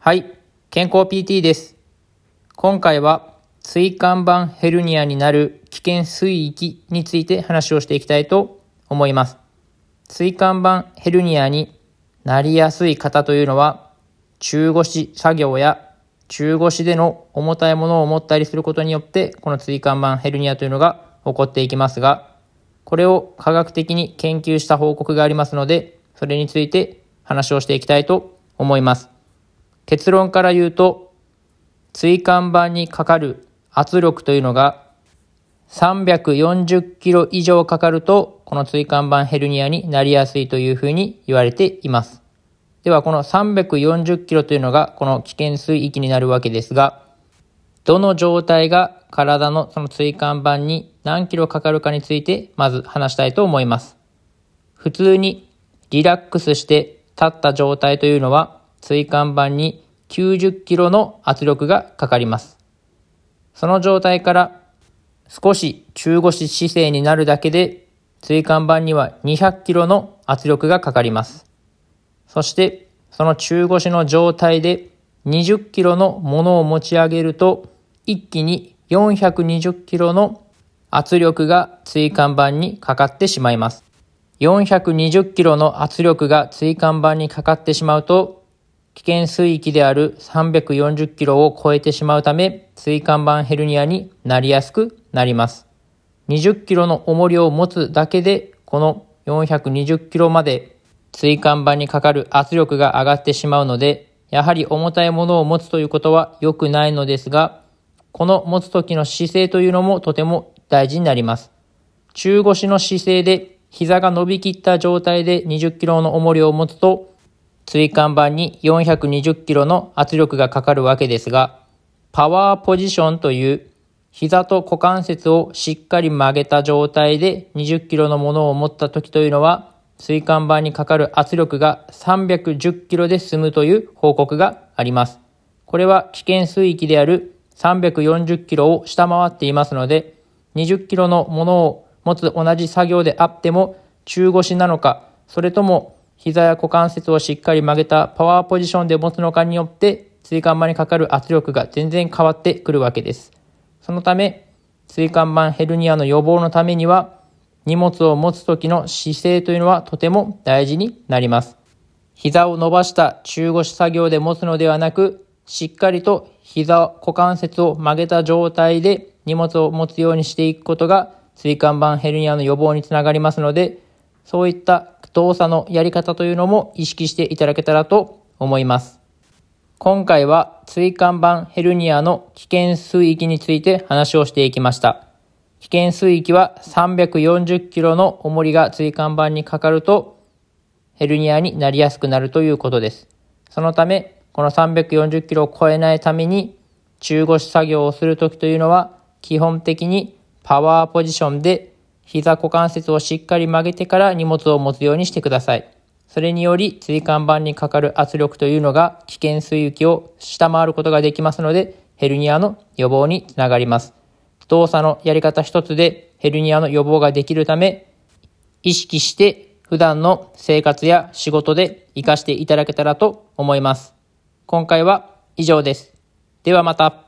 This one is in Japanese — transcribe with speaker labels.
Speaker 1: はい、健康 PT です。今回は椎間板ヘルニアになる危険水域について話をしていきたいと思います。椎間板ヘルニアになりやすい方というのは中腰作業や中腰での重たいものを持ったりすることによってこの椎間板ヘルニアというのが起こっていきますがこれを科学的に研究した報告がありますのでそれについて話をしていきたいと思います。結論から言うと、椎間板にかかる圧力というのが340キロ以上かかると、この椎間板ヘルニアになりやすいというふうに言われています。では、この340キロというのが、この危険水域になるわけですが、どの状態が体のその椎間板に何キロかかるかについて、まず話したいと思います。普通にリラックスして立った状態というのは、椎間板に90キロの圧力がかかります。その状態から少し中腰姿勢になるだけで椎間板には200キロの圧力がかかります。そしてその中腰の状態で20キロのものを持ち上げると一気に420キロの圧力が椎間板にかかってしまいます。420キロの圧力が椎間板にかかってしまうと危険水域である340キロを超えてしまうため、椎間板ヘルニアになりやすくなります。20キロの重りを持つだけで、この420キロまで椎間板にかかる圧力が上がってしまうので、やはり重たいものを持つということは良くないのですが、この持つ時の姿勢というのもとても大事になります。中腰の姿勢で膝が伸びきった状態で20キロの重りを持つと、椎間板に420キロの圧力がかかるわけですが、パワーポジションという膝と股関節をしっかり曲げた状態で20キロのものを持った時というのは、椎間板にかかる圧力が310キロで済むという報告があります。これは危険水域である340キロを下回っていますので、20キロのものを持つ同じ作業であっても中腰なのか、それとも膝や股関節をしっかり曲げたパワーポジションで持つのかによって椎間板にかかる圧力が全然変わってくるわけです。そのため、椎間板ヘルニアの予防のためには、荷物を持つ時の姿勢というのはとても大事になります。膝を伸ばした中腰作業で持つのではなく、しっかりと膝、股関節を曲げた状態で荷物を持つようにしていくことが椎間板ヘルニアの予防につながりますので、そういった動作のやり方というのも意識していただけたらと思います。今回は椎間板ヘルニアの危険水域について話をしていきました。危険水域は340キロの重りが椎間板にかかるとヘルニアになりやすくなるということです。そのため、この340キロを超えないために中腰作業をするときというのは基本的にパワーポジションで膝股関節をしっかり曲げてから荷物を持つようにしてください。それにより椎間板にかかる圧力というのが危険水域を下回ることができますので、ヘルニアの予防につながります。動作のやり方一つでヘルニアの予防ができるため、意識して普段の生活や仕事で活かしていただけたらと思います。今回は以上です。ではまた。